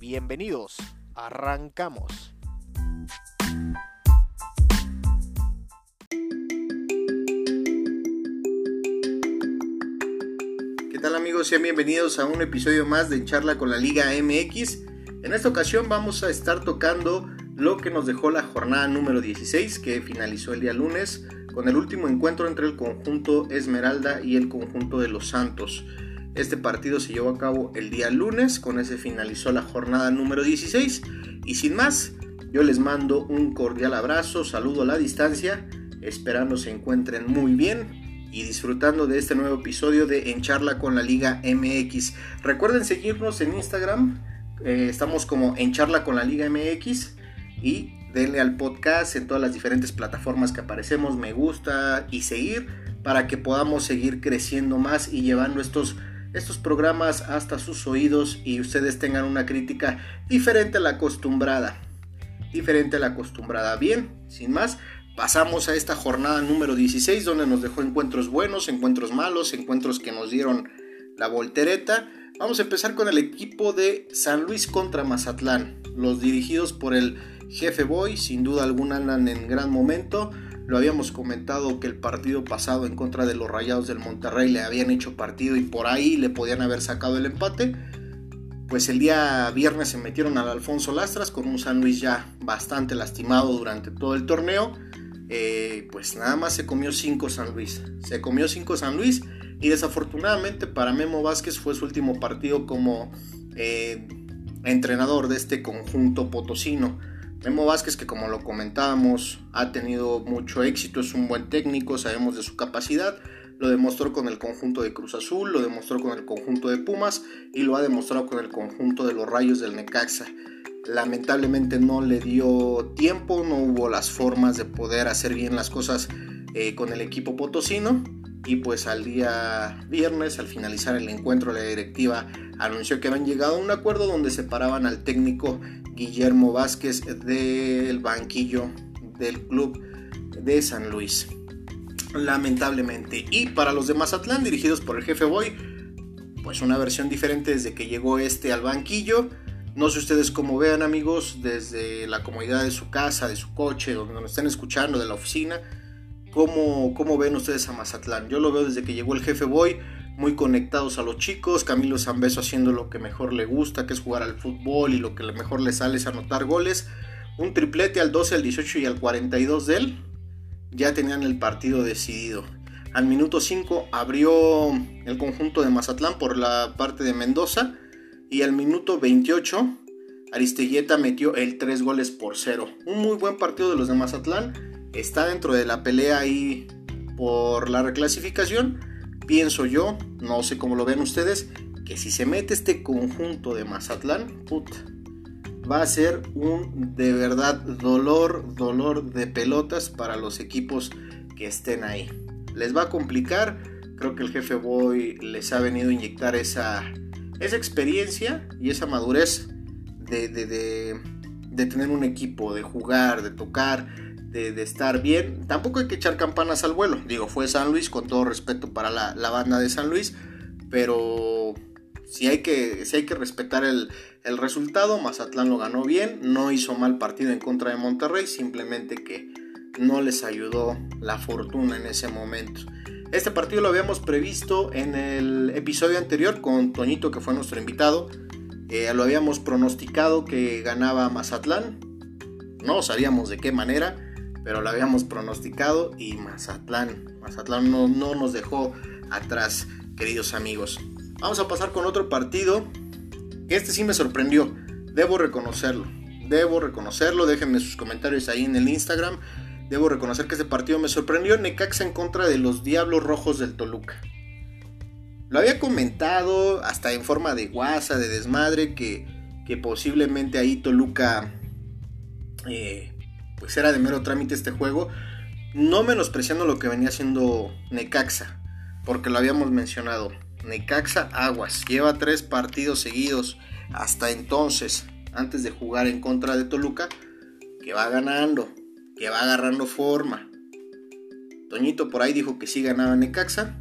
Bienvenidos, arrancamos. ¿Qué tal amigos? Sean bienvenidos a un episodio más de Charla con la Liga MX. En esta ocasión vamos a estar tocando lo que nos dejó la jornada número 16 que finalizó el día lunes con el último encuentro entre el conjunto Esmeralda y el conjunto de los Santos. Este partido se llevó a cabo el día lunes, con ese finalizó la jornada número 16 y sin más, yo les mando un cordial abrazo, saludo a la distancia, esperando se encuentren muy bien y disfrutando de este nuevo episodio de En Charla con la Liga MX. Recuerden seguirnos en Instagram, eh, estamos como En Charla con la Liga MX y denle al podcast en todas las diferentes plataformas que aparecemos, me gusta y seguir para que podamos seguir creciendo más y llevando estos estos programas hasta sus oídos y ustedes tengan una crítica diferente a la acostumbrada. Diferente a la acostumbrada. Bien, sin más, pasamos a esta jornada número 16 donde nos dejó encuentros buenos, encuentros malos, encuentros que nos dieron la voltereta. Vamos a empezar con el equipo de San Luis contra Mazatlán. Los dirigidos por el jefe Boy, sin duda alguna andan en gran momento. Lo habíamos comentado que el partido pasado en contra de los Rayados del Monterrey le habían hecho partido y por ahí le podían haber sacado el empate. Pues el día viernes se metieron al Alfonso Lastras con un San Luis ya bastante lastimado durante todo el torneo. Eh, pues nada más se comió 5 San Luis. Se comió 5 San Luis y desafortunadamente para Memo Vázquez fue su último partido como eh, entrenador de este conjunto potosino. Memo Vázquez, que como lo comentábamos, ha tenido mucho éxito, es un buen técnico, sabemos de su capacidad, lo demostró con el conjunto de Cruz Azul, lo demostró con el conjunto de Pumas y lo ha demostrado con el conjunto de los Rayos del Necaxa. Lamentablemente no le dio tiempo, no hubo las formas de poder hacer bien las cosas eh, con el equipo potosino y pues al día viernes, al finalizar el encuentro, la directiva anunció que habían llegado a un acuerdo donde separaban al técnico Guillermo Vázquez del banquillo del club de San Luis. Lamentablemente. Y para los de Mazatlán, dirigidos por el jefe Boy, pues una versión diferente desde que llegó este al banquillo. No sé ustedes cómo vean amigos, desde la comodidad de su casa, de su coche, donde nos estén escuchando, de la oficina. ¿Cómo, ¿Cómo ven ustedes a Mazatlán? Yo lo veo desde que llegó el jefe Boy muy conectados a los chicos, Camilo Zambeso haciendo lo que mejor le gusta, que es jugar al fútbol y lo que mejor le sale es anotar goles. Un triplete al 12, al 18 y al 42 de él. Ya tenían el partido decidido. Al minuto 5 abrió el conjunto de Mazatlán por la parte de Mendoza. Y al minuto 28 Aristeguieta metió el 3 goles por 0. Un muy buen partido de los de Mazatlán. Está dentro de la pelea ahí por la reclasificación pienso yo, no sé cómo lo ven ustedes, que si se mete este conjunto de Mazatlán, puta, va a ser un de verdad dolor, dolor de pelotas para los equipos que estén ahí. Les va a complicar, creo que el jefe Boy les ha venido a inyectar esa, esa experiencia y esa madurez de, de, de tener un equipo, de jugar, de tocar, de, estar bien. Tampoco hay que echar campanas al vuelo. Digo, fue San Luis, con todo respeto para la, banda de San Luis. Pero si hay que, si hay que respetar el, el, resultado. Mazatlán lo ganó bien. No hizo mal partido en contra de Monterrey. Simplemente que no les ayudó la fortuna en ese momento. Este partido lo habíamos previsto en el episodio anterior con Toñito, que fue nuestro invitado. Eh, lo habíamos pronosticado que ganaba Mazatlán. No sabíamos de qué manera pero lo habíamos pronosticado y Mazatlán, Mazatlán no, no nos dejó atrás, queridos amigos. Vamos a pasar con otro partido. Este sí me sorprendió, debo reconocerlo. Debo reconocerlo, déjenme sus comentarios ahí en el Instagram. Debo reconocer que este partido me sorprendió. Necaxa en contra de los Diablos Rojos del Toluca. Lo había comentado hasta en forma de guasa, de desmadre, que que posiblemente ahí Toluca eh, pues era de mero trámite este juego, no menospreciando lo que venía haciendo Necaxa, porque lo habíamos mencionado. Necaxa Aguas lleva tres partidos seguidos hasta entonces, antes de jugar en contra de Toluca, que va ganando, que va agarrando forma. Toñito por ahí dijo que sí ganaba Necaxa.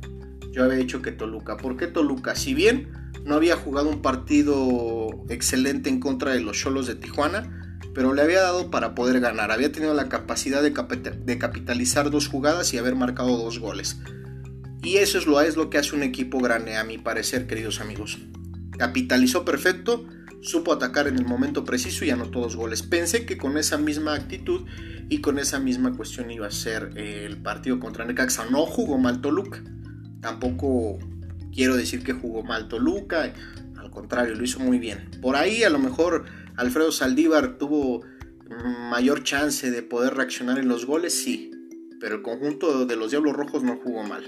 Yo había dicho que Toluca. ¿Por qué Toluca? Si bien no había jugado un partido excelente en contra de los Cholos de Tijuana, pero le había dado para poder ganar. Había tenido la capacidad de, capitalizar dos jugadas y haber marcado dos goles. Y eso es lo, es lo que hace un equipo grande, a mi parecer, queridos amigos. Capitalizó perfecto, supo atacar en el momento preciso y anotó dos goles. Pensé que con esa misma actitud y con esa misma cuestión iba a ser eh, el partido contra Necaxa. No jugó mal Toluca. Tampoco quiero decir que jugó mal Toluca. Al contrario, lo hizo muy bien. Por ahí a lo mejor Alfredo Saldívar tuvo mayor chance de poder reaccionar en los goles, sí. Pero el conjunto de los Diablos Rojos no jugó mal.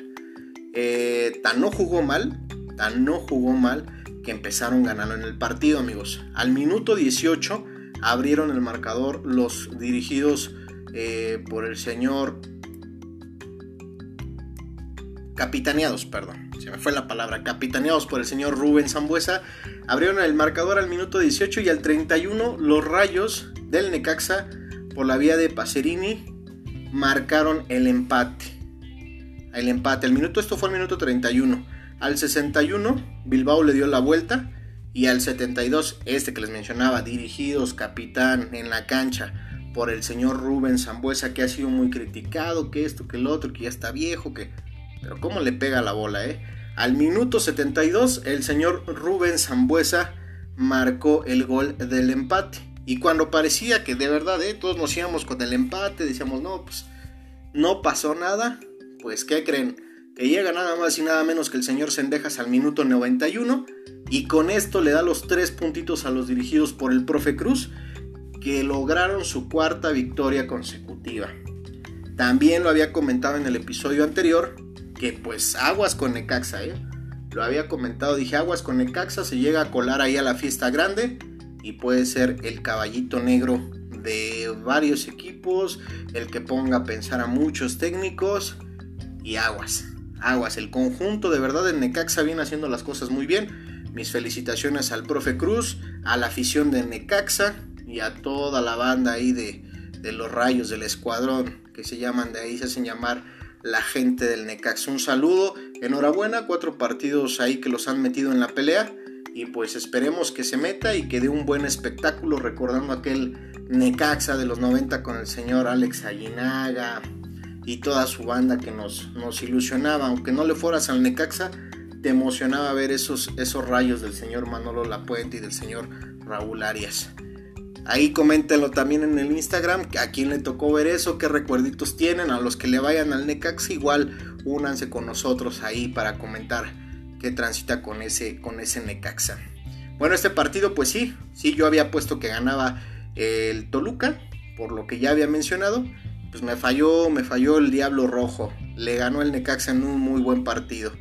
Eh, tan no jugó mal, tan no jugó mal que empezaron ganando en el partido, amigos. Al minuto 18 abrieron el marcador los dirigidos eh, por el señor capitaneados, perdón, se me fue la palabra, capitaneados por el señor Rubén Zambuesa, abrieron el marcador al minuto 18 y al 31 los rayos del Necaxa por la vía de Pacerini marcaron el empate. El empate, el minuto, esto fue el minuto 31. Al 61 Bilbao le dio la vuelta y al 72 este que les mencionaba, dirigidos capitán en la cancha por el señor Rubén Zambuesa que ha sido muy criticado, que esto, que el otro, que ya está viejo, que... Pero cómo le pega la bola, ¿eh? Al minuto 72 el señor Rubén Zambuesa marcó el gol del empate. Y cuando parecía que de verdad, ¿eh? Todos nos íbamos con el empate, decíamos, no, pues no pasó nada. Pues, ¿qué creen? Que llega nada más y nada menos que el señor Sendejas al minuto 91 y con esto le da los tres puntitos a los dirigidos por el profe Cruz que lograron su cuarta victoria consecutiva. También lo había comentado en el episodio anterior, que pues aguas con Necaxa, ¿eh? Lo había comentado, dije aguas con Necaxa, se llega a colar ahí a la fiesta grande y puede ser el caballito negro de varios equipos, el que ponga a pensar a muchos técnicos y aguas, aguas. El conjunto de verdad en Necaxa viene haciendo las cosas muy bien. Mis felicitaciones al profe Cruz, a la afición de Necaxa, y a toda la banda ahí de, los rayos del escuadrón que se llaman de ahí, se hacen llamar la gente del Necaxa. Un saludo, enhorabuena, cuatro partidos ahí que los han metido en la pelea y pues esperemos que se meta y que dé un buen espectáculo recordando aquel Necaxa de los 90 con el señor Alex Aguinaga y toda su banda que nos, nos ilusionaba, aunque no le fueras al Necaxa, te emocionaba ver esos, esos rayos del señor Manolo Lapuente y del señor Raúl Arias. Ahí coméntenlo también en el Instagram, a quién le tocó ver eso, qué recuerditos tienen, a los que le vayan al Necax igual únanse con nosotros ahí para comentar qué transita con ese, con ese Necaxa. Bueno, este partido pues sí, sí yo había puesto que ganaba el Toluca, por lo que ya había mencionado, pues me falló, me falló el Diablo Rojo, le ganó el Necaxa en un muy buen partido.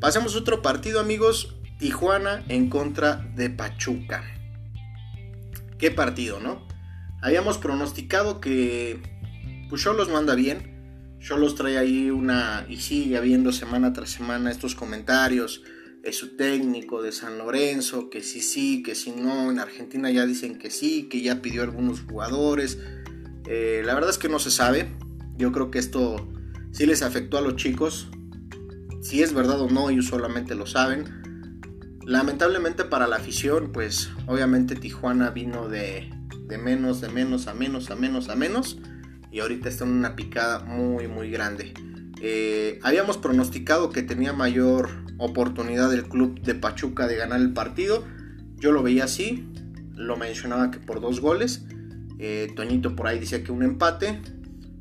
Pasamos a otro partido amigos, Tijuana en contra de Pachuca qué partido, ¿no? Habíamos pronosticado que pues los manda bien. los trae ahí una y sigue habiendo semana tras semana estos comentarios de su técnico de San Lorenzo, que sí sí, que si no, en Argentina ya dicen que sí, que ya pidió algunos jugadores. Eh, la verdad es que no se sabe. Yo creo que esto sí les afectó a los chicos. Si es verdad o no, ellos solamente lo saben. Lamentablemente para la afición, pues obviamente Tijuana vino de, menos, de menos a menos, a menos, a menos. Y ahorita está en una picada muy, muy grande. Eh, habíamos pronosticado que tenía mayor oportunidad el club de Pachuca de ganar el partido. Yo lo veía así. Lo mencionaba que por dos goles. Eh, Toñito por ahí decía que un empate.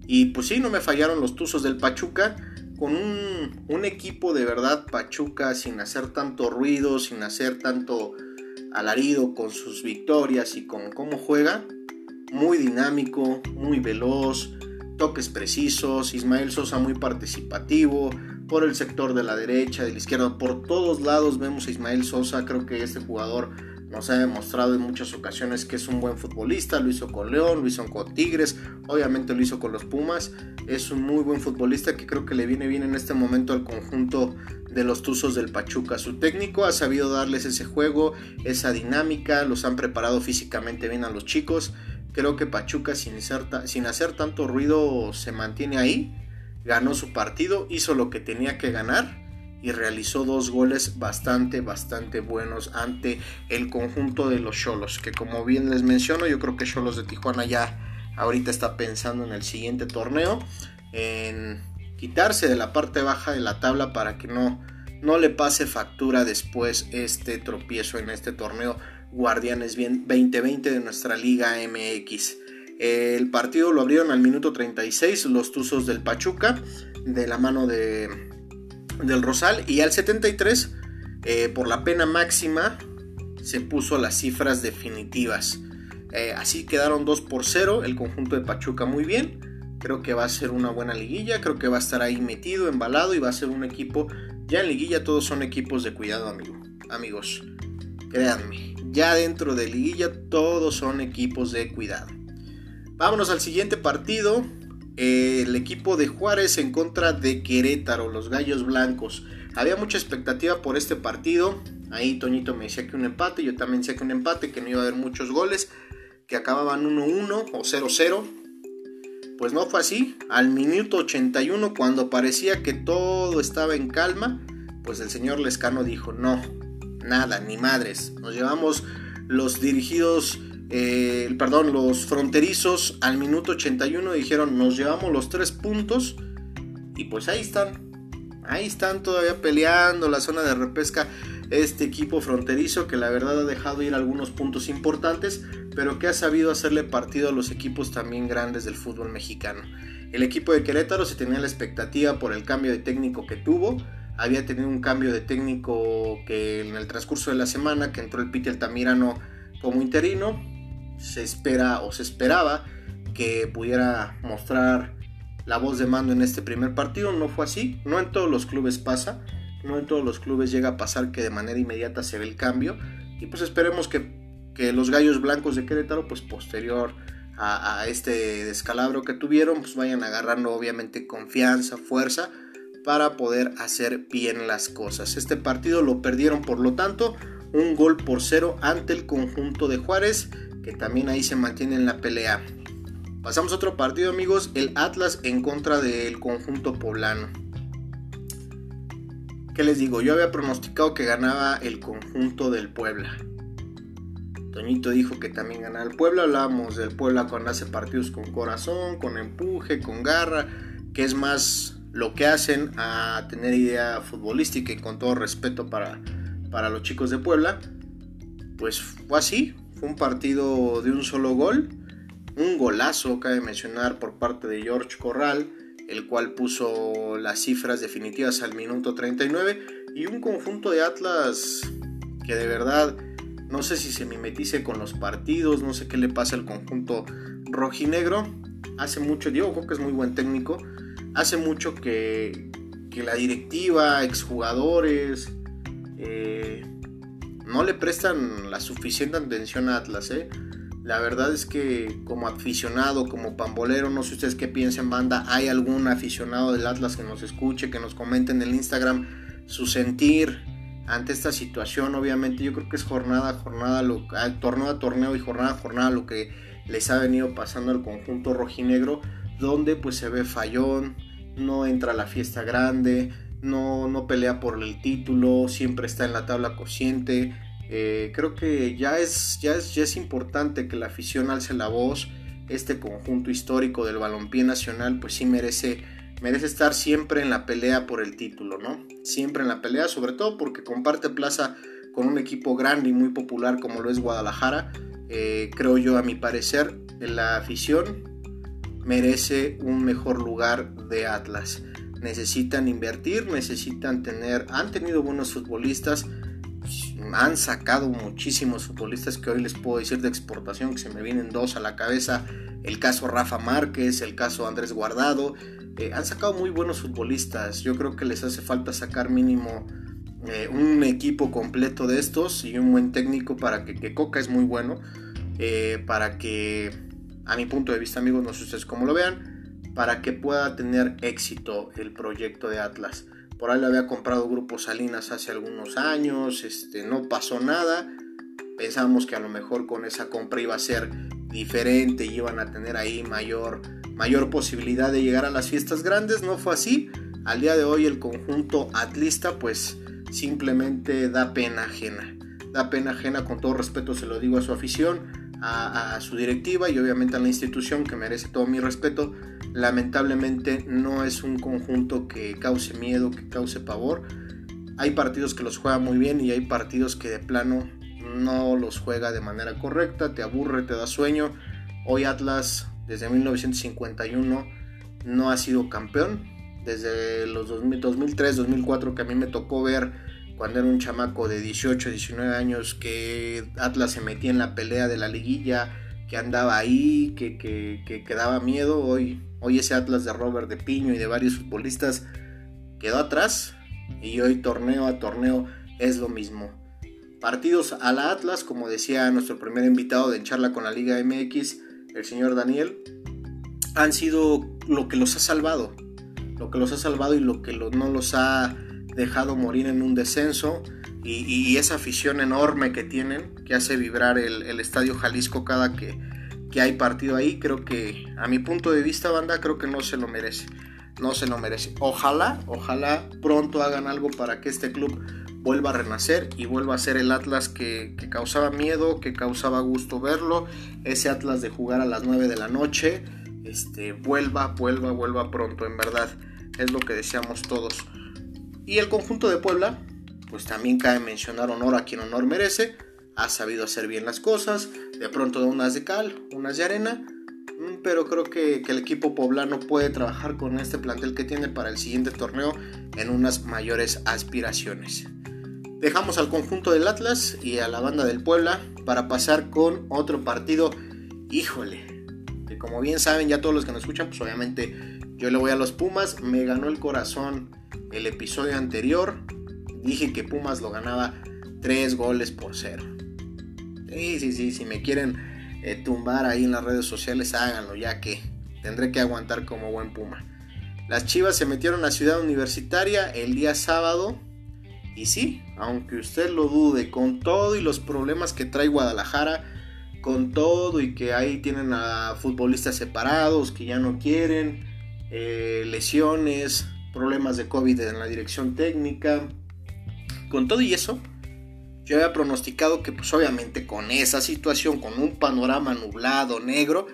Y pues sí, no me fallaron los tuzos del Pachuca con un, equipo de verdad Pachuca sin hacer tanto ruido, sin hacer tanto alarido con sus victorias y con cómo juega. Muy dinámico, muy veloz, toques precisos, Ismael Sosa muy participativo, por el sector de la derecha, de la izquierda, por todos lados vemos a Ismael Sosa, creo que este jugador nos ha demostrado en muchas ocasiones que es un buen futbolista, lo hizo con León, lo hizo con Tigres, obviamente lo hizo con los Pumas, es un muy buen futbolista que creo que le viene bien en este momento al conjunto de los Tuzos del Pachuca. Su técnico ha sabido darles ese juego, esa dinámica, los han preparado físicamente bien a los chicos. Creo que Pachuca sin hacer, sin hacer tanto ruido se mantiene ahí, ganó su partido, hizo lo que tenía que ganar y realizó dos goles bastante, bastante buenos ante el conjunto de los Cholos, que como bien les menciono, yo creo que Cholos de Tijuana ya ahorita está pensando en el siguiente torneo, en quitarse de la parte baja de la tabla para que no, no le pase factura después este tropiezo en este torneo Guardianes 2020 de nuestra Liga MX. El partido lo abrieron al minuto 36 los Tuzos del Pachuca de la mano de del Rosal y al 73 eh, por la pena máxima se puso las cifras definitivas. Eh, así quedaron 2 por 0 el conjunto de Pachuca muy bien. Creo que va a ser una buena liguilla, creo que va a estar ahí metido, embalado y va a ser un equipo, ya en liguilla todos son equipos de cuidado amigo, amigos. Créanme, ya dentro de liguilla todos son equipos de cuidado. Vámonos al siguiente partido, el equipo de Juárez en contra de Querétaro, los Gallos Blancos. Había mucha expectativa por este partido. Ahí Toñito me decía que un empate, yo también decía que un empate, que no iba a haber muchos goles, que acababan 1-1 o 0-0. Pues no fue así. Al minuto 81, cuando parecía que todo estaba en calma, pues el señor Lescano dijo, no, nada, ni madres. Nos llevamos los dirigidos eh, perdón, los fronterizos al minuto 81 dijeron nos llevamos los tres puntos y pues ahí están, ahí están todavía peleando la zona de repesca este equipo fronterizo que la verdad ha dejado ir algunos puntos importantes, pero que ha sabido hacerle partido a los equipos también grandes del fútbol mexicano. El equipo de Querétaro se tenía la expectativa por el cambio de técnico que tuvo, había tenido un cambio de técnico que en el transcurso de la semana que entró el Peter Tamirano como interino, se espera o se esperaba que pudiera mostrar la voz de mando en este primer partido. No fue así, no en todos los clubes pasa, no en todos los clubes llega a pasar que de manera inmediata se ve el cambio. Y pues esperemos que, los gallos blancos de Querétaro, pues posterior a, a, este descalabro que tuvieron, pues vayan agarrando obviamente confianza, fuerza para poder hacer bien las cosas. Este partido lo perdieron por lo tanto un gol por cero ante el conjunto de Juárez que también ahí se mantiene en la pelea. Pasamos a otro partido amigos, el Atlas en contra del conjunto poblano. ¿Qué les digo? Yo había pronosticado que ganaba el conjunto del Puebla. Toñito dijo que también ganaba el Puebla. Hablábamos del Puebla cuando hace partidos con corazón, con empuje, con garra, que es más lo que hacen a tener idea futbolística y con todo respeto para, para los chicos de Puebla. Pues fue así, un partido de un solo gol, un golazo, cabe mencionar, por parte de George Corral, el cual puso las cifras definitivas al minuto 39, y un conjunto de Atlas que de verdad no sé si se mimetice con los partidos, no sé qué le pasa al conjunto rojinegro. Hace mucho, Diego que es muy buen técnico, hace mucho que, que la directiva, exjugadores, eh, no le prestan la suficiente atención a Atlas, ¿eh? La verdad es que como aficionado, como pambolero, no sé ustedes qué piensen, banda, hay algún aficionado del Atlas que nos escuche, que nos comente en el Instagram su sentir ante esta situación. Obviamente yo creo que es jornada a jornada, lo, torneo a torneo y jornada a jornada lo que les ha venido pasando al conjunto rojinegro, donde pues se ve fallón, no entra la fiesta grande, no, no pelea por el título, siempre está en la tabla cociente. Eh, creo que ya es, ya, es, ya es importante que la afición alce la voz. Este conjunto histórico del balompié nacional, pues sí merece, merece estar siempre en la pelea por el título, ¿no? Siempre en la pelea, sobre todo porque comparte plaza con un equipo grande y muy popular como lo es Guadalajara. Eh, creo yo, a mi parecer, la afición merece un mejor lugar de Atlas necesitan invertir, necesitan tener, han tenido buenos futbolistas, han sacado muchísimos futbolistas que hoy les puedo decir de exportación, que se me vienen dos a la cabeza, el caso Rafa Márquez, el caso Andrés Guardado, eh, han sacado muy buenos futbolistas, yo creo que les hace falta sacar mínimo eh, un equipo completo de estos y un buen técnico para que, que Coca es muy bueno, eh, para que, a mi punto de vista amigos, no sé ustedes cómo lo vean, para que pueda tener éxito el proyecto de Atlas. Por ahí le había comprado Grupo Salinas hace algunos años, este, no pasó nada. Pensamos que a lo mejor con esa compra iba a ser diferente y iban a tener ahí mayor, mayor posibilidad de llegar a las fiestas grandes. No fue así. Al día de hoy el conjunto atlista pues simplemente da pena ajena. Da pena ajena, con todo respeto se lo digo a su afición, a, su directiva y obviamente a la institución que merece todo mi respeto lamentablemente no es un conjunto que cause miedo, que cause pavor. Hay partidos que los juega muy bien y hay partidos que de plano no los juega de manera correcta, te aburre, te da sueño. Hoy Atlas desde 1951 no ha sido campeón. Desde los 2003, 2004 que a mí me tocó ver cuando era un chamaco de 18, 19 años que Atlas se metía en la pelea de la liguilla, que andaba ahí, que, que, que, daba miedo. Hoy, hoy ese Atlas de Robert de Piño y de varios futbolistas quedó atrás y hoy torneo a torneo es lo mismo. Partidos a la Atlas, como decía nuestro primer invitado de charla con la Liga MX, el señor Daniel, han sido lo que los ha salvado. Lo que los ha salvado y lo que no los ha dejado morir en un descenso y, esa afición enorme que tienen, que hace vibrar el, Estadio Jalisco cada que, que, hay partido ahí, creo que a mi punto de vista, banda, creo que no se lo merece. No se lo merece. Ojalá, ojalá pronto hagan algo para que este club vuelva a renacer y vuelva a ser el Atlas que, que causaba miedo, que causaba gusto verlo. Ese Atlas de jugar a las 9 de la noche. Este, vuelva, vuelva, vuelva pronto, en verdad. Es lo que deseamos todos. Y el conjunto de Puebla, pues también cabe mencionar honor a quien honor merece. Ha sabido hacer bien las cosas, de pronto da unas de cal, unas de arena, mm, pero creo que, el equipo poblano puede trabajar con este plantel que tiene para el siguiente torneo en unas mayores aspiraciones. Dejamos al conjunto del Atlas y a la banda del Puebla para pasar con otro partido. Híjole, que como bien saben ya todos los que nos escuchan, pues obviamente yo le voy a los Pumas, me ganó el corazón el episodio anterior, dije que Pumas lo ganaba 3 goles por 0. Sí, sí, sí, si me quieren eh, tumbar ahí en las redes sociales, háganlo, ya que tendré que aguantar como buen Puma. Las Chivas se metieron a Ciudad Universitaria el día sábado. Y sí, aunque usted lo dude, con todo y los problemas que trae Guadalajara, con todo y que ahí tienen a futbolistas separados que ya no quieren, eh, lesiones, problemas de COVID en la dirección técnica, con todo y eso, yo había pronosticado que pues obviamente con esa situación, con un panorama nublado, negro,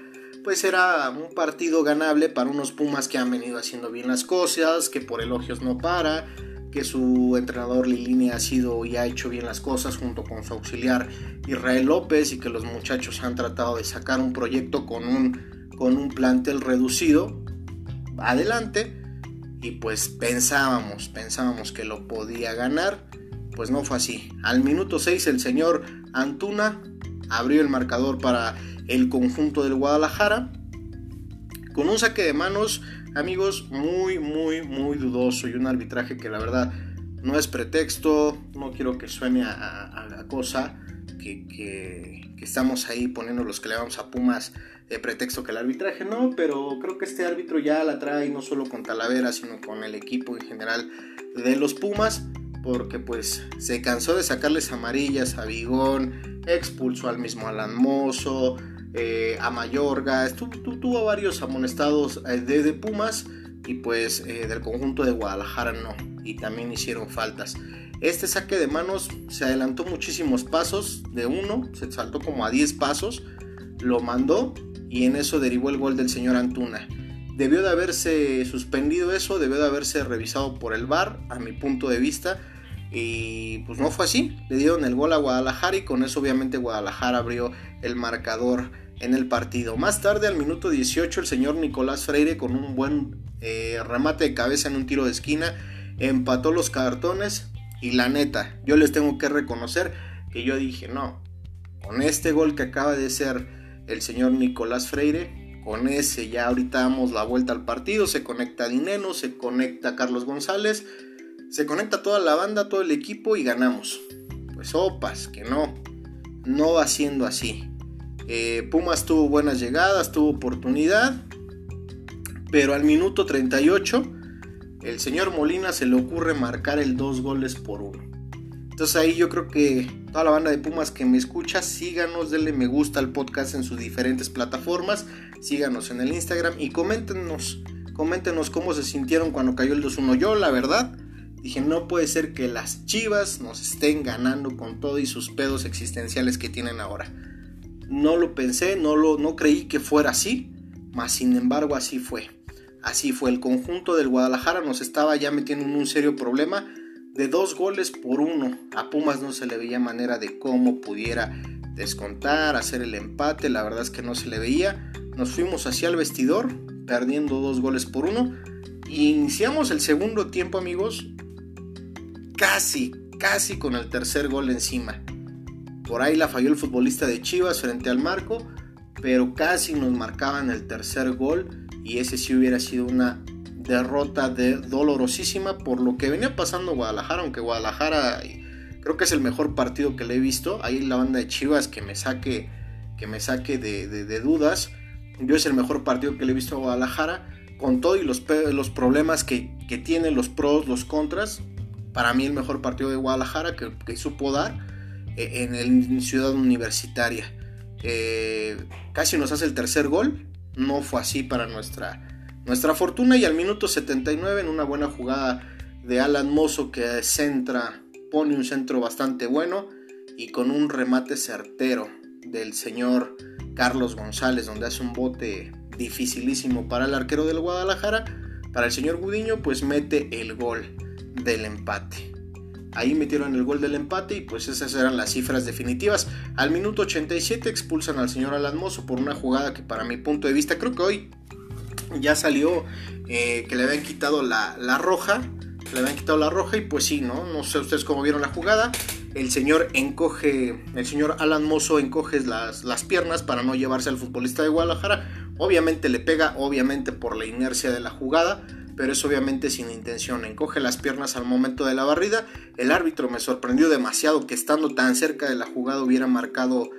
pues era un partido ganable para unos Pumas que han venido haciendo bien las cosas, que por elogios no para, que su entrenador Lilini ha sido y ha hecho bien las cosas junto con su auxiliar Israel López y que los muchachos han tratado de sacar un proyecto con un, con un plantel reducido adelante y pues pensábamos, pensábamos que lo podía ganar pues no fue así. Al minuto 6 el señor Antuna abrió el marcador para el conjunto del Guadalajara. Con un saque de manos, amigos, muy, muy, muy dudoso y un arbitraje que la verdad no es pretexto, no quiero que suene a, cosa que, estamos ahí poniendo los que le vamos a Pumas de pretexto que el arbitraje no, pero creo que este árbitro ya la trae no solo con Talavera, sino con el equipo en general de los Pumas porque pues se cansó de sacarles amarillas a Bigón, expulsó al mismo Alan Mozo, eh, a Mayorga, tuvo varios amonestados eh, de, Pumas y pues eh, del conjunto de Guadalajara no, y también hicieron faltas. Este saque de manos se adelantó muchísimos pasos, de uno, se saltó como a 10 pasos, lo mandó y en eso derivó el gol del señor Antuna. Debió de haberse suspendido eso, debió de haberse revisado por el VAR, a mi punto de vista. Y pues no fue así. Le dieron el gol a Guadalajara y con eso obviamente Guadalajara abrió el marcador en el partido. Más tarde, al minuto 18, el señor Nicolás Freire con un buen eh, remate de cabeza en un tiro de esquina empató los cartones. Y la neta, yo les tengo que reconocer que yo dije, no, con este gol que acaba de ser el señor Nicolás Freire, con ese ya ahorita damos la vuelta al partido, se conecta Dineno, se conecta Carlos González Se conecta toda la banda, todo el equipo y ganamos. Pues opas, que no. No va siendo así. Eh, Pumas tuvo buenas llegadas, tuvo oportunidad. Pero al minuto 38, el señor Molina se le ocurre marcar el dos goles por uno. Entonces ahí yo creo que toda la banda de Pumas que me escucha, síganos, denle me gusta al podcast en sus diferentes plataformas, síganos en el Instagram y coméntenos, coméntenos cómo se sintieron cuando cayó el 2-1. Yo la verdad dije, no puede ser que las Chivas nos estén ganando con todo y sus pedos existenciales que tienen ahora. No lo pensé, no lo no creí que fuera así, mas sin embargo así fue. Así fue, el conjunto del Guadalajara nos estaba ya metiendo en un serio problema de dos goles por uno. A Pumas no se le veía manera de cómo pudiera descontar, hacer el empate, la verdad es que no se le veía. Nos fuimos hacia el vestidor, perdiendo dos goles por uno. Y iniciamos el segundo tiempo, amigos, casi, casi con el tercer gol encima. Por ahí la falló el futbolista de Chivas frente al marco, pero casi nos marcaban el tercer gol y ese sí hubiera sido una derrota de dolorosísima por lo que venía pasando Guadalajara, aunque Guadalajara creo que es el mejor partido que le he visto. Ahí la banda de Chivas que me saque, que me saque de, dudas. Yo es el mejor partido que le he visto a Guadalajara, con todo y los, los problemas que, que tiene, los pros, los contras. Para mí el mejor partido de Guadalajara que, supo dar eh, en, el, Ciudad Universitaria. Eh, casi nos hace el tercer gol. No fue así para nuestra, nuestra fortuna y al minuto 79 en una buena jugada de Alan Mozo que centra, pone un centro bastante bueno y con un remate certero del señor Carlos González donde hace un bote dificilísimo para el arquero del Guadalajara, para el señor Gudiño pues mete el gol del empate. Ahí metieron el gol del empate y pues esas eran las cifras definitivas. Al minuto 87 expulsan al señor Alan Mozo por una jugada que para mi punto de vista creo que hoy ya salió eh, que le habían quitado la, roja. Le habían quitado la roja y pues sí, ¿no? No sé ustedes cómo vieron la jugada. El señor encoge, el señor Alan Mozo encoge las, las piernas para no llevarse al futbolista de Guadalajara. Obviamente le pega, obviamente por la inercia de la jugada, pero es obviamente sin intención. Encoge las piernas al momento de la barrida. El árbitro me sorprendió demasiado que estando tan cerca de la jugada hubiera marcado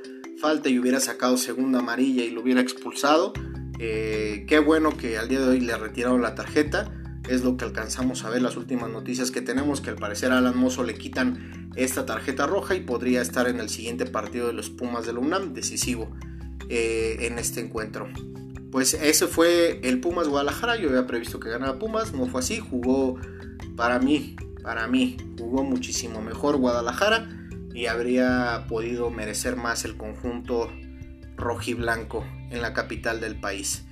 falta y hubiera sacado segunda amarilla y lo hubiera expulsado. Eh, qué bueno que al día de hoy le retiraron la tarjeta. Es lo que alcanzamos a ver las últimas noticias que tenemos, que al parecer a Alan Mozo le quitan esta tarjeta roja y podría estar en el siguiente partido de los Pumas de la UNAM, decisivo eh, en este encuentro. Pues ese fue el Pumas Guadalajara, yo había previsto que ganara Pumas, no fue así, jugó para mí, para mí, jugó muchísimo mejor Guadalajara y habría podido merecer más el conjunto rojiblanco en la capital del país.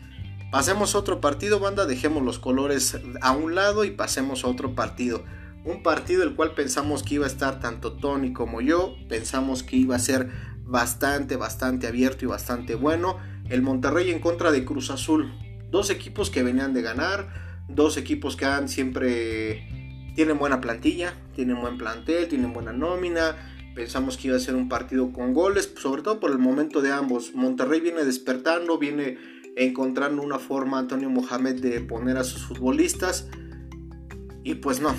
Pasemos a otro partido, banda, dejemos los colores a un lado y pasemos a otro partido. Un partido el cual pensamos que iba a estar tanto Tony como yo, pensamos que iba a ser bastante, bastante abierto y bastante bueno. El Monterrey en contra de Cruz Azul. Dos equipos que venían de ganar, dos equipos que siempre tienen buena plantilla, tienen buen plantel, tienen buena nómina, Pensamos que iba a ser un partido con goles, sobre todo por el momento de ambos. Monterrey viene despertando, viene encontrando una forma Antonio Mohamed de poner a sus futbolistas. Y pues no,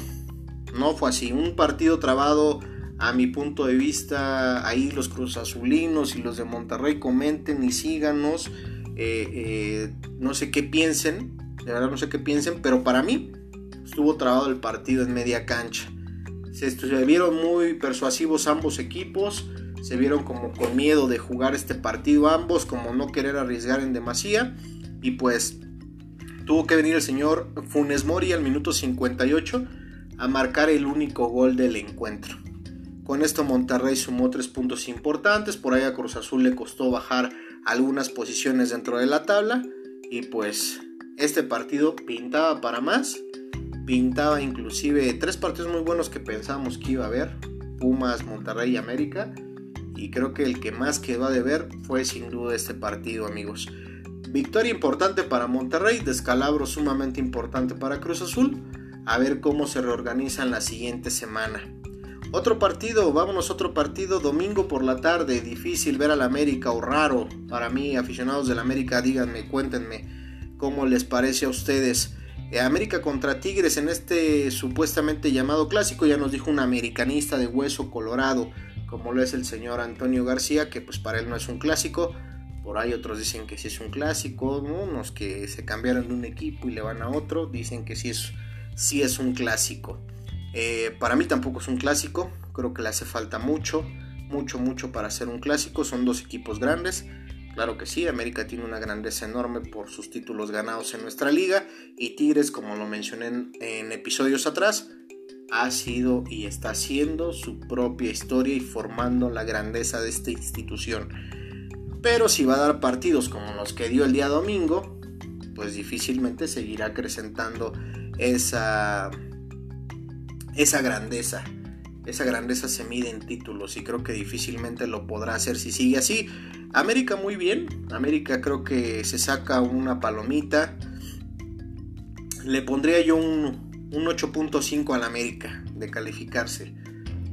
no fue así. Un partido trabado a mi punto de vista. Ahí los Cruz Azulinos y los de Monterrey comenten y síganos. Eh, eh, no sé qué piensen, de verdad no sé qué piensen, pero para mí estuvo trabado el partido en media cancha. Se, vieron muy persuasivos ambos equipos, se vieron como con miedo de jugar este partido ambos, como no querer arriesgar en demasía. Y pues tuvo que venir el señor Funes Mori al minuto 58 a marcar el único gol del encuentro. Con esto Monterrey sumó tres puntos importantes, por ahí a Cruz Azul le costó bajar algunas posiciones dentro de la tabla y pues este partido pintaba para más pintaba inclusive tres partidos muy buenos que pensábamos que iba a haber, Pumas, Monterrey y América, y creo que el que más quedó a deber fue sin duda este partido, amigos. Victoria importante para Monterrey, descalabro sumamente importante para Cruz Azul, a ver cómo se reorganizan la siguiente semana. Otro partido, vámonos otro partido, domingo por la tarde, difícil ver al América o raro para mí, aficionados del América, díganme, cuéntenme cómo les parece a ustedes América contra Tigres en este supuestamente llamado clásico, ya nos dijo un americanista de hueso colorado, como lo es el señor Antonio García, que pues para él no es un clásico. Por ahí otros dicen que sí es un clásico, unos que se cambiaron de un equipo y le van a otro, dicen que sí es, sí es un clásico. Eh, para mí tampoco es un clásico, creo que le hace falta mucho, mucho, mucho para ser un clásico. Son dos equipos grandes. Claro que sí, América tiene una grandeza enorme por sus títulos ganados en nuestra liga y Tigres, como lo mencioné en, episodios atrás, ha sido y está haciendo su propia historia y formando la grandeza de esta institución. Pero si va a dar partidos como los que dio el día domingo, pues difícilmente seguirá acrecentando esa, esa grandeza. Esa grandeza se mide en títulos y creo que difícilmente lo podrá hacer si sigue así. América muy bien. América creo que se saca una palomita. Le pondría yo un, 8.5 al América de calificarse.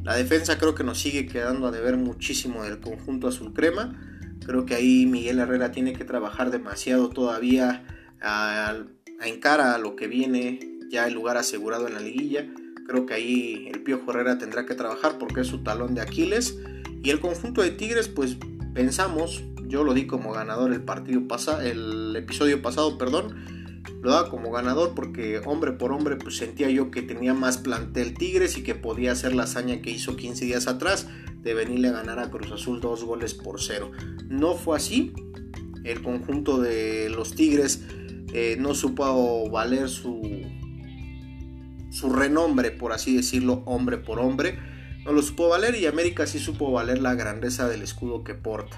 La defensa creo que nos sigue quedando a deber muchísimo del conjunto azul crema. Creo que ahí Miguel Herrera tiene que trabajar demasiado todavía a, a encara a lo que viene ya el lugar asegurado en la liguilla. Creo que ahí el Pío Herrera tendrá que trabajar porque es su talón de Aquiles. Y el conjunto de Tigres, pues pensamos, yo lo di como ganador el partido pasado, el episodio pasado, perdón, lo daba como ganador porque hombre por hombre pues sentía yo que tenía más plantel Tigres y que podía hacer la hazaña que hizo 15 días atrás de venirle a ganar a Cruz Azul dos goles por cero. No fue así, el conjunto de los Tigres eh, no supo valer su, su renombre, por así decirlo, hombre por hombre no lo supo valer y América sí supo valer la grandeza del escudo que porta.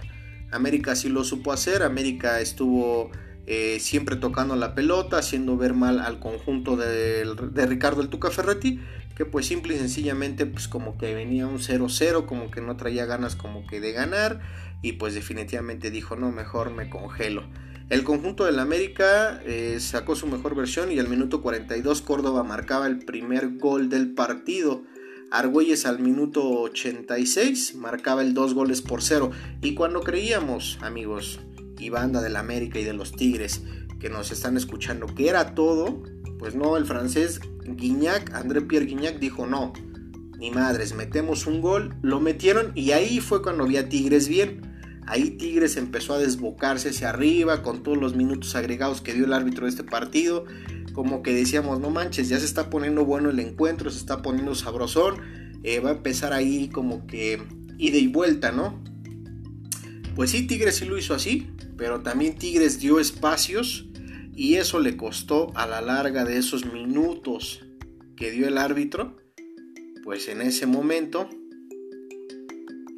América sí lo supo hacer, América estuvo eh, siempre tocando la pelota, haciendo ver mal al conjunto de, Ricardo el Tuca Ferretti, que pues simple y sencillamente pues como que venía un 0-0, como que no traía ganas como que de ganar y pues definitivamente dijo no, mejor me congelo. El conjunto del América eh, sacó su mejor versión y al minuto 42 Córdoba marcaba el primer gol del partido. Argüelles al minuto 86 marcaba el dos goles por cero. Y cuando creíamos, amigos y banda del América y de los Tigres que nos están escuchando, que era todo, pues no, el francés Guignac, André Pierre Guignac dijo no, ni madres, metemos un gol, lo metieron y ahí fue cuando vi a Tigres bien. Ahí Tigres empezó a desbocarse hacia arriba con todos los minutos agregados que dio el árbitro de este partido como que decíamos, no manches, ya se está poniendo bueno el encuentro, se está poniendo sabrosón, eh, va a empezar ahí como que ida y vuelta, ¿no? Pues sí, Tigres sí lo hizo así, pero también Tigres dio espacios y eso le costó a la larga de esos minutos que dio el árbitro, pues en ese momento,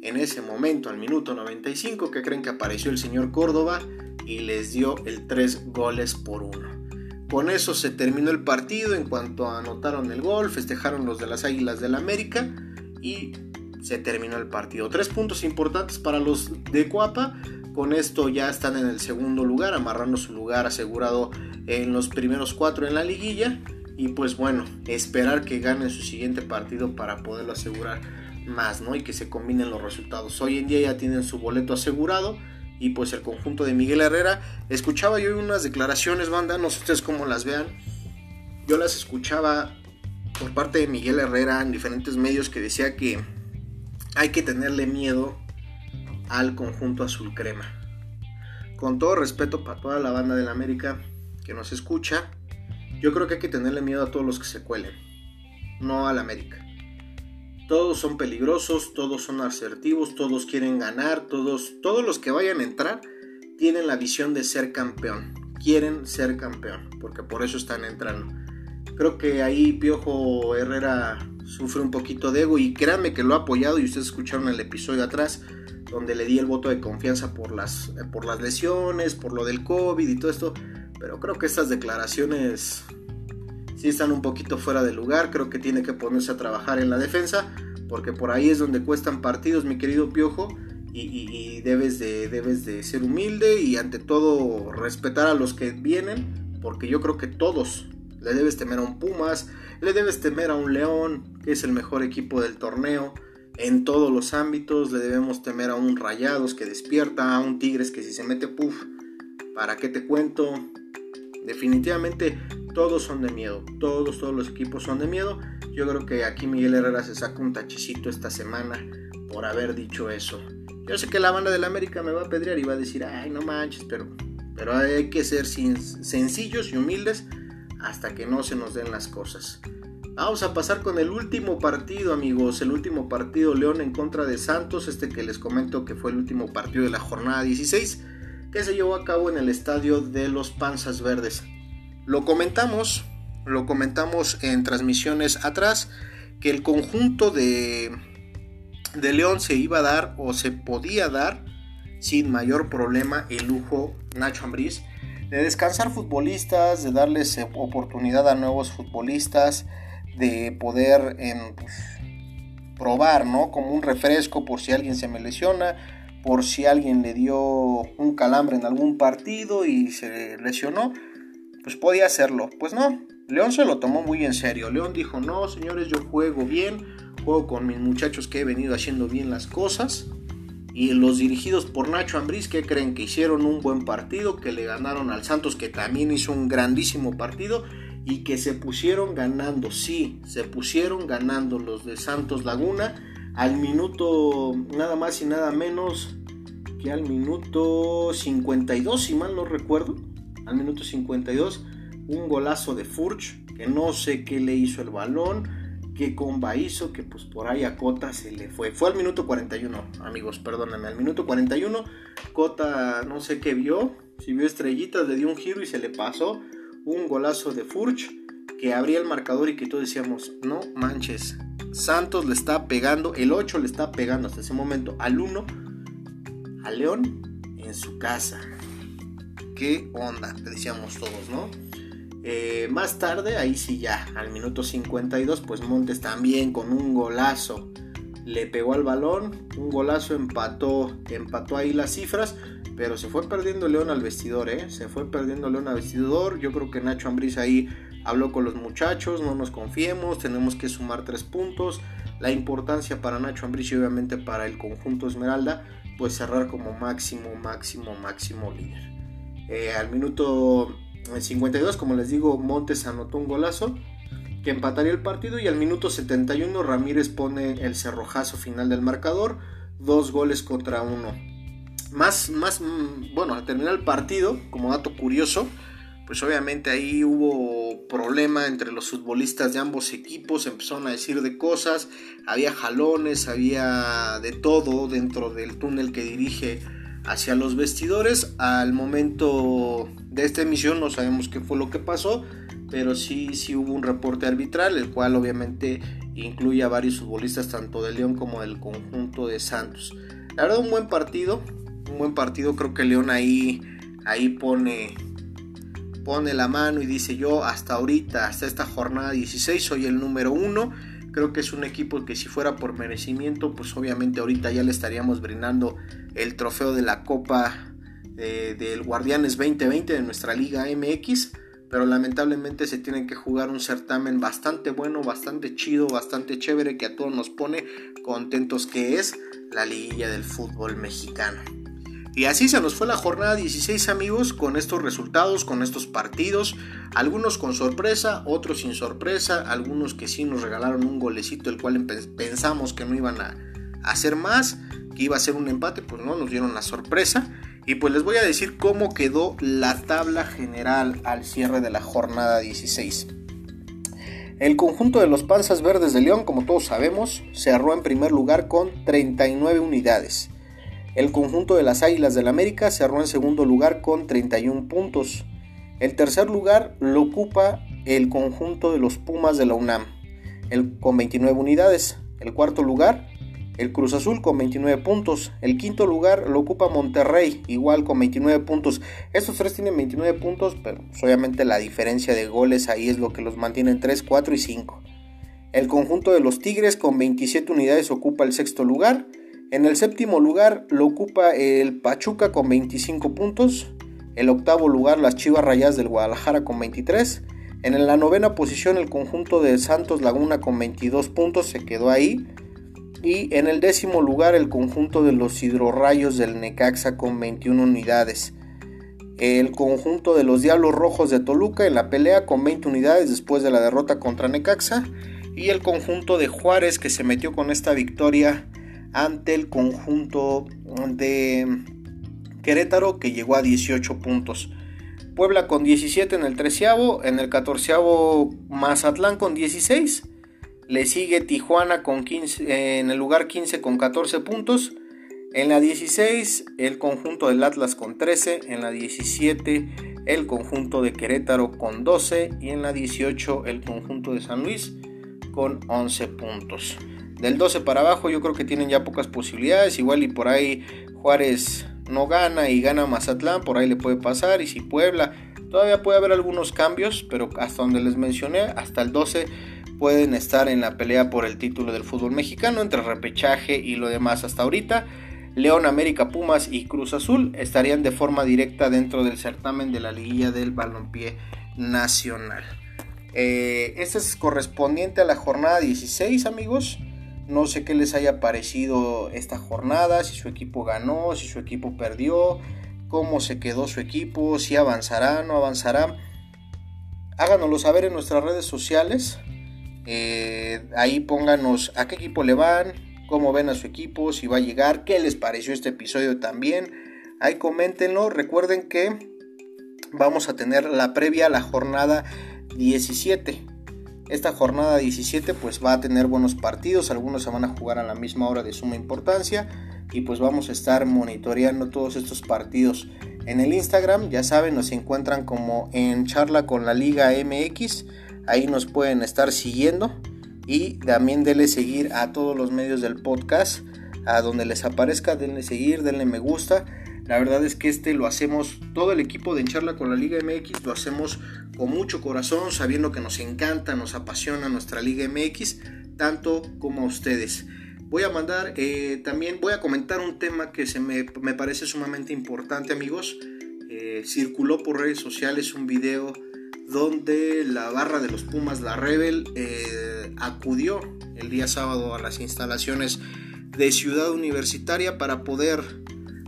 en ese momento, al minuto 95, que creen que apareció el señor Córdoba y les dio el 3 goles por 1. Con eso se terminó el partido en cuanto anotaron el gol, festejaron los de las Águilas del América y se terminó el partido. Tres puntos importantes para los de Cuapa. Con esto ya están en el segundo lugar, amarrando su lugar asegurado en los primeros cuatro en la liguilla. Y pues bueno, esperar que ganen su siguiente partido para poderlo asegurar más, ¿no? Y que se combinen los resultados. Hoy en día ya tienen su boleto asegurado y pues el conjunto de Miguel Herrera. Escuchaba yo unas declaraciones, banda, no sé ustedes cómo las vean. Yo las escuchaba por parte de Miguel Herrera en diferentes medios que decía que hay que tenerle miedo al conjunto azul crema. Con todo respeto para toda la banda de la América que nos escucha, yo creo que hay que tenerle miedo a todos los que se cuelen, no al América. Todos son peligrosos, todos son asertivos, todos quieren ganar, todos, todos los que vayan a entrar tienen la visión de ser campeón. Quieren ser campeón, porque por eso están entrando. Creo que ahí Piojo Herrera sufre un poquito de ego y créanme que lo ha apoyado y ustedes escucharon el episodio atrás donde le di el voto de confianza por las, por las lesiones, por lo del COVID y todo esto. Pero creo que estas declaraciones si están un poquito fuera de lugar, creo que tiene que ponerse a trabajar en la defensa, porque por ahí es donde cuestan partidos, mi querido Piojo, y, debes, de, debes de ser humilde y ante todo respetar a los que vienen, porque yo creo que todos le debes temer a un Pumas, le debes temer a un León, que es el mejor equipo del torneo, en todos los ámbitos, le debemos temer a un Rayados que despierta, a un Tigres que si se mete puff, ¿para qué te cuento? Definitivamente todos son de miedo, todos, todos los equipos son de miedo. Yo creo que aquí Miguel Herrera se saca un tachicito esta semana por haber dicho eso. Yo sé que la banda del América me va a pedrear y va a decir, ay, no manches, pero, pero hay que ser sencillos y humildes hasta que no se nos den las cosas. Vamos a pasar con el último partido, amigos. El último partido León en contra de Santos, este que les comento que fue el último partido de la jornada 16, que se llevó a cabo en el estadio de los Panzas Verdes. Lo comentamos, lo comentamos en transmisiones atrás, que el conjunto de, de León se iba a dar o se podía dar sin mayor problema el lujo Nacho Ambriz de descansar futbolistas, de darles oportunidad a nuevos futbolistas, de poder en, pues, probar, ¿no? Como un refresco por si alguien se me lesiona, por si alguien le dio un calambre en algún partido y se lesionó, pues podía hacerlo. Pues no, León se lo tomó muy en serio. León dijo, no, señores, yo juego bien, juego con mis muchachos que he venido haciendo bien las cosas. Y los dirigidos por Nacho Ambriz, que creen que hicieron un buen partido, que le ganaron al Santos, que también hizo un grandísimo partido, y que se pusieron ganando, sí, se pusieron ganando los de Santos Laguna al minuto nada más y nada menos que al minuto 52, si mal no recuerdo, al minuto 52, un golazo de Furch, que no sé qué le hizo el balón, que comba hizo, que pues por ahí a Cota se le fue. Fue al minuto 41, amigos, perdónenme, al minuto 41, Cota no sé qué vio, si vio estrellitas, le dio un giro y se le pasó un golazo de Furch que abría el marcador y que todos decíamos, no manches, Santos le está pegando, el 8 le está pegando hasta ese momento al 1, a León en su casa. ¿Qué onda? Decíamos todos, ¿no? Eh, más tarde, ahí sí ya, al minuto 52, pues Montes también con un golazo le pegó al balón, un golazo empató, empató ahí las cifras, pero se fue perdiendo León al vestidor, ¿eh? Se fue perdiendo León al vestidor. Yo creo que Nacho Ambriz ahí habló con los muchachos, no nos confiemos, tenemos que sumar tres puntos. La importancia para Nacho Ambriz y obviamente para el conjunto Esmeralda, pues cerrar como máximo, máximo, máximo líder. Eh, al minuto 52, como les digo, Montes anotó un golazo que empataría el partido y al minuto 71 Ramírez pone el cerrojazo final del marcador, dos goles contra uno más, más, mm, bueno, al terminar el partido, como dato curioso, pues obviamente ahí hubo problema entre los futbolistas de ambos equipos, empezaron a decir de cosas, había jalones, había de todo dentro del túnel que dirige hacia los vestidores. Al momento de esta emisión no sabemos qué fue lo que pasó, pero sí, sí hubo un reporte arbitral, el cual obviamente incluye a varios futbolistas tanto de León como del conjunto de Santos. La verdad un buen partido, un buen partido. Creo que León ahí, ahí pone, pone la mano y dice yo hasta ahorita, hasta esta jornada 16 soy el número uno. Creo que es un equipo que si fuera por merecimiento, pues obviamente ahorita ya le estaríamos brindando el trofeo de la Copa del Guardianes 2020 de nuestra Liga MX. Pero lamentablemente se tiene que jugar un certamen bastante bueno, bastante chido, bastante chévere que a todos nos pone contentos que es la liguilla del fútbol mexicano. Y así se nos fue la jornada 16 amigos con estos resultados, con estos partidos, algunos con sorpresa, otros sin sorpresa, algunos que sí nos regalaron un golecito el cual pensamos que no iban a hacer más, que iba a ser un empate, pues no, nos dieron la sorpresa. Y pues les voy a decir cómo quedó la tabla general al cierre de la jornada 16. El conjunto de los Panzas Verdes de León, como todos sabemos, cerró en primer lugar con 39 unidades. El conjunto de las Águilas del América cerró en segundo lugar con 31 puntos. El tercer lugar lo ocupa el conjunto de los Pumas de la UNAM, con 29 unidades. El cuarto lugar, el Cruz Azul con 29 puntos. El quinto lugar lo ocupa Monterrey, igual con 29 puntos. Estos tres tienen 29 puntos, pero pues, obviamente la diferencia de goles ahí es lo que los mantiene en 3, 4 y 5. El conjunto de los Tigres con 27 unidades ocupa el sexto lugar. En el séptimo lugar lo ocupa el Pachuca con 25 puntos. El octavo lugar las Chivas Rayas del Guadalajara con 23. En la novena posición el conjunto de Santos Laguna con 22 puntos se quedó ahí. Y en el décimo lugar el conjunto de los Hidrorrayos del Necaxa con 21 unidades. el conjunto de los Diablos Rojos de Toluca en la pelea con 20 unidades después de la derrota contra Necaxa y el conjunto de Juárez que se metió con esta victoria ante el conjunto de Querétaro que llegó a 18 puntos. Puebla con 17 en el treceavo, en el catorceavo Mazatlán con 16, le sigue Tijuana con 15, en el lugar 15 con 14 puntos, en la 16 el conjunto del Atlas con 13, en la 17 el conjunto de Querétaro con 12 y en la 18 el conjunto de San Luis con 11 puntos. Del 12 para abajo yo creo que tienen ya pocas posibilidades, igual y por ahí Juárez no gana y gana Mazatlán, por ahí le puede pasar. Y si Puebla, todavía puede haber algunos cambios, pero hasta donde les mencioné, hasta el 12 pueden estar en la pelea por el título del fútbol mexicano entre repechaje y lo demás hasta ahorita. León, América, Pumas y Cruz Azul estarían de forma directa dentro del certamen de la liguilla del balompié nacional. Eh, este es correspondiente a la jornada 16 amigos. No sé qué les haya parecido esta jornada, si su equipo ganó, si su equipo perdió, cómo se quedó su equipo, si avanzará, no avanzará. Háganoslo saber en nuestras redes sociales. Eh, ahí pónganos a qué equipo le van, cómo ven a su equipo, si va a llegar, qué les pareció este episodio también. Ahí coméntenlo. Recuerden que vamos a tener la previa a la jornada 17. Esta jornada 17 pues va a tener buenos partidos, algunos se van a jugar a la misma hora de suma importancia. Y pues vamos a estar monitoreando todos estos partidos. En el Instagram. Ya saben nos encuentran como en charla con la Liga MX, ahí nos pueden estar siguiendo. Y también denle seguir a todos los medios del podcast, a donde les aparezca denle seguir, denle me gusta la verdad es que este lo hacemos, todo el equipo de Encharla con la Liga MX lo hacemos con mucho corazón, sabiendo que nos encanta, nos apasiona nuestra Liga MX, tanto como a ustedes. Voy a mandar, eh, también voy a comentar un tema que se me, parece sumamente importante amigos. Eh, circuló por redes sociales un video donde la barra de los Pumas, la Rebel, eh, acudió el día sábado a las instalaciones de Ciudad Universitaria para poder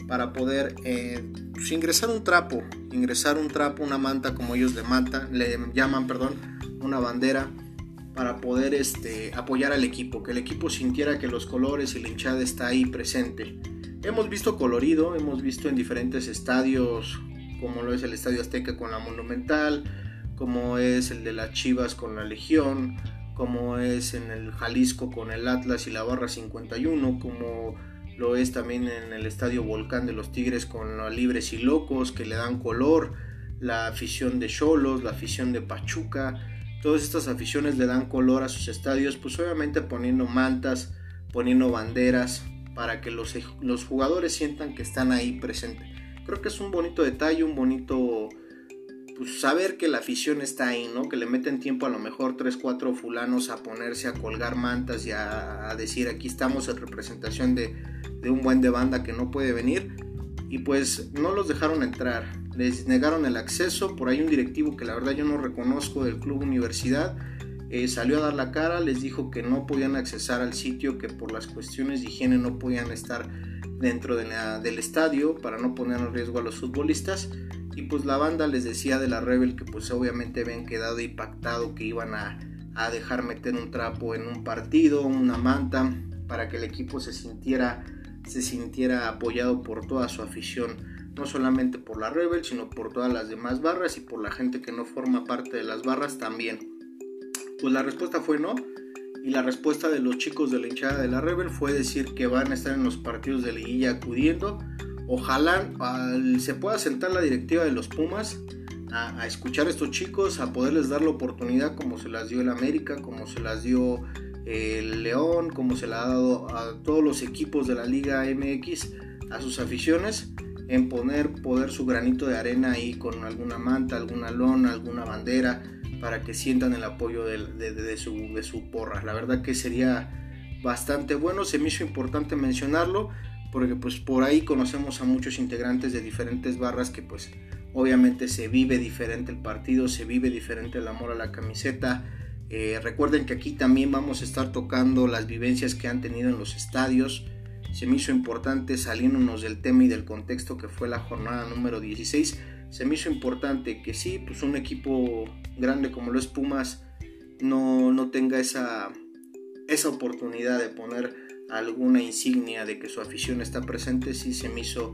para poder eh, pues, ingresar un trapo, ingresar un trapo, una manta como ellos le, manta, le llaman, perdón, una bandera para poder este, apoyar al equipo, que el equipo sintiera que los colores y la hinchada está ahí presente. Hemos visto colorido, hemos visto en diferentes estadios, como lo es el Estadio Azteca con la Monumental, como es el de las Chivas con la Legión, como es en el Jalisco con el Atlas y la Barra 51, como lo es también en el Estadio Volcán de los Tigres con los Libres y Locos que le dan color, la afición de Cholos, la afición de Pachuca, todas estas aficiones le dan color a sus estadios, pues obviamente poniendo mantas, poniendo banderas para que los, los jugadores sientan que están ahí presentes. Creo que es un bonito detalle, un bonito pues, saber que la afición está ahí, ¿no? Que le meten tiempo a lo mejor 3, 4 fulanos a ponerse a colgar mantas y a, decir aquí estamos en representación de, de, un buen de banda que no puede venir. Y pues no los dejaron entrar, les negaron el acceso, por ahí un directivo que la verdad yo no reconozco del club universidad. Eh, salió a dar la cara, les dijo que no podían accesar al sitio, que por las cuestiones de higiene no podían estar dentro de del estadio para no poner en riesgo a los futbolistas y pues la banda les decía de la Rebel que pues obviamente habían quedado impactado que iban a, dejar meter un trapo en un partido, una manta, para que el equipo se sintiera, se sintiera apoyado por toda su afición, no solamente por la Rebel, sino por todas las demás barras y por la gente que no forma parte de las barras también. Pues la respuesta fue no, y la respuesta de los chicos de la hinchada de la Rebel fue decir que van a estar en los partidos de liguilla acudiendo Ojalá se pueda sentar la directiva de los Pumas a, escuchar a estos chicos, a poderles dar la oportunidad como se las dio el América, como se las dio el León, como se la ha dado a todos los equipos de la Liga MX, a sus aficiones, en poner poder su granito de arena ahí con alguna manta, alguna lona, alguna bandera, para que sientan el apoyo de, su, de su porra. La verdad que sería bastante bueno, se me hizo importante mencionarlo porque pues por ahí conocemos a muchos integrantes de diferentes barras que pues obviamente se vive diferente el partido, se vive diferente el amor a la camiseta. Eh, recuerden que aquí también vamos a estar tocando las vivencias que han tenido en los estadios. se me hizo importante saliéndonos del tema y del contexto que fue la jornada número 16. Se me hizo importante que sí, pues un equipo grande como lo es Pumas no, no tenga esa, esa oportunidad de poner alguna insignia de que su afición está presente, sí se me hizo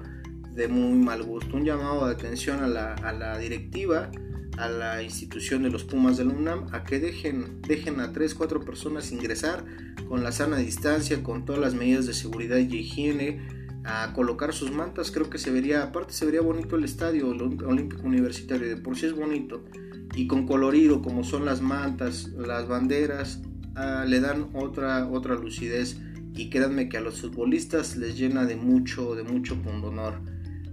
de muy mal gusto. Un llamado de atención a la, a la directiva a la institución de los Pumas del UNAM a que dejen, dejen a 3, 4 personas ingresar con la sana distancia, con todas las medidas de seguridad y higiene, a colocar sus mantas. Creo que se vería, aparte se vería bonito el estadio olímpico universitario, de por sí es bonito. Y con colorido, como son las mantas, las banderas, ah, le dan otra, otra lucidez. Y créanme que a los futbolistas les llena de mucho, de mucho pundonor.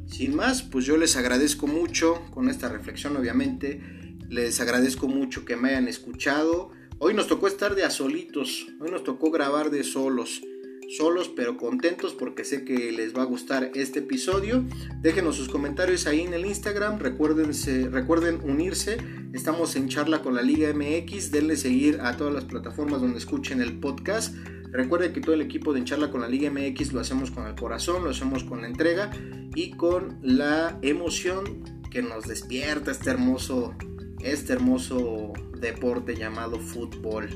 Sin más, pues yo les agradezco mucho con esta reflexión, obviamente. Les agradezco mucho que me hayan escuchado. Hoy nos tocó estar de a solitos, hoy nos tocó grabar de solos. Solos pero contentos porque sé que les va a gustar este episodio. Déjenos sus comentarios ahí en el Instagram. Recuérdense, recuerden unirse. Estamos en charla con la Liga MX. Denle seguir a todas las plataformas donde escuchen el podcast. Recuerden que todo el equipo de Charla con la Liga MX lo hacemos con el corazón, lo hacemos con la entrega y con la emoción que nos despierta este hermoso, este hermoso deporte llamado fútbol.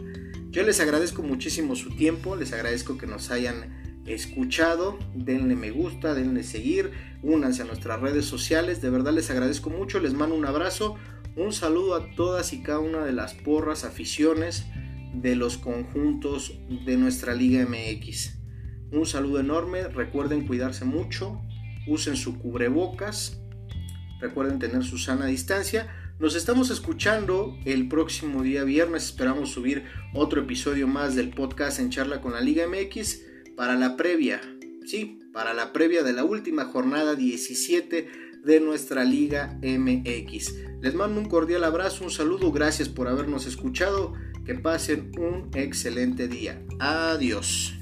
Yo les agradezco muchísimo su tiempo, les agradezco que nos hayan escuchado, denle me gusta, denle seguir, únanse a nuestras redes sociales, de verdad les agradezco mucho, les mando un abrazo, un saludo a todas y cada una de las porras, aficiones, de los conjuntos de nuestra Liga MX. Un saludo enorme, recuerden cuidarse mucho, usen su cubrebocas, recuerden tener su sana distancia. Nos estamos escuchando el próximo día viernes, esperamos subir otro episodio más del podcast en charla con la Liga MX para la previa, sí, para la previa de la última jornada 17 de nuestra Liga MX. Les mando un cordial abrazo, un saludo, gracias por habernos escuchado. Que pasen un excelente día. Adiós.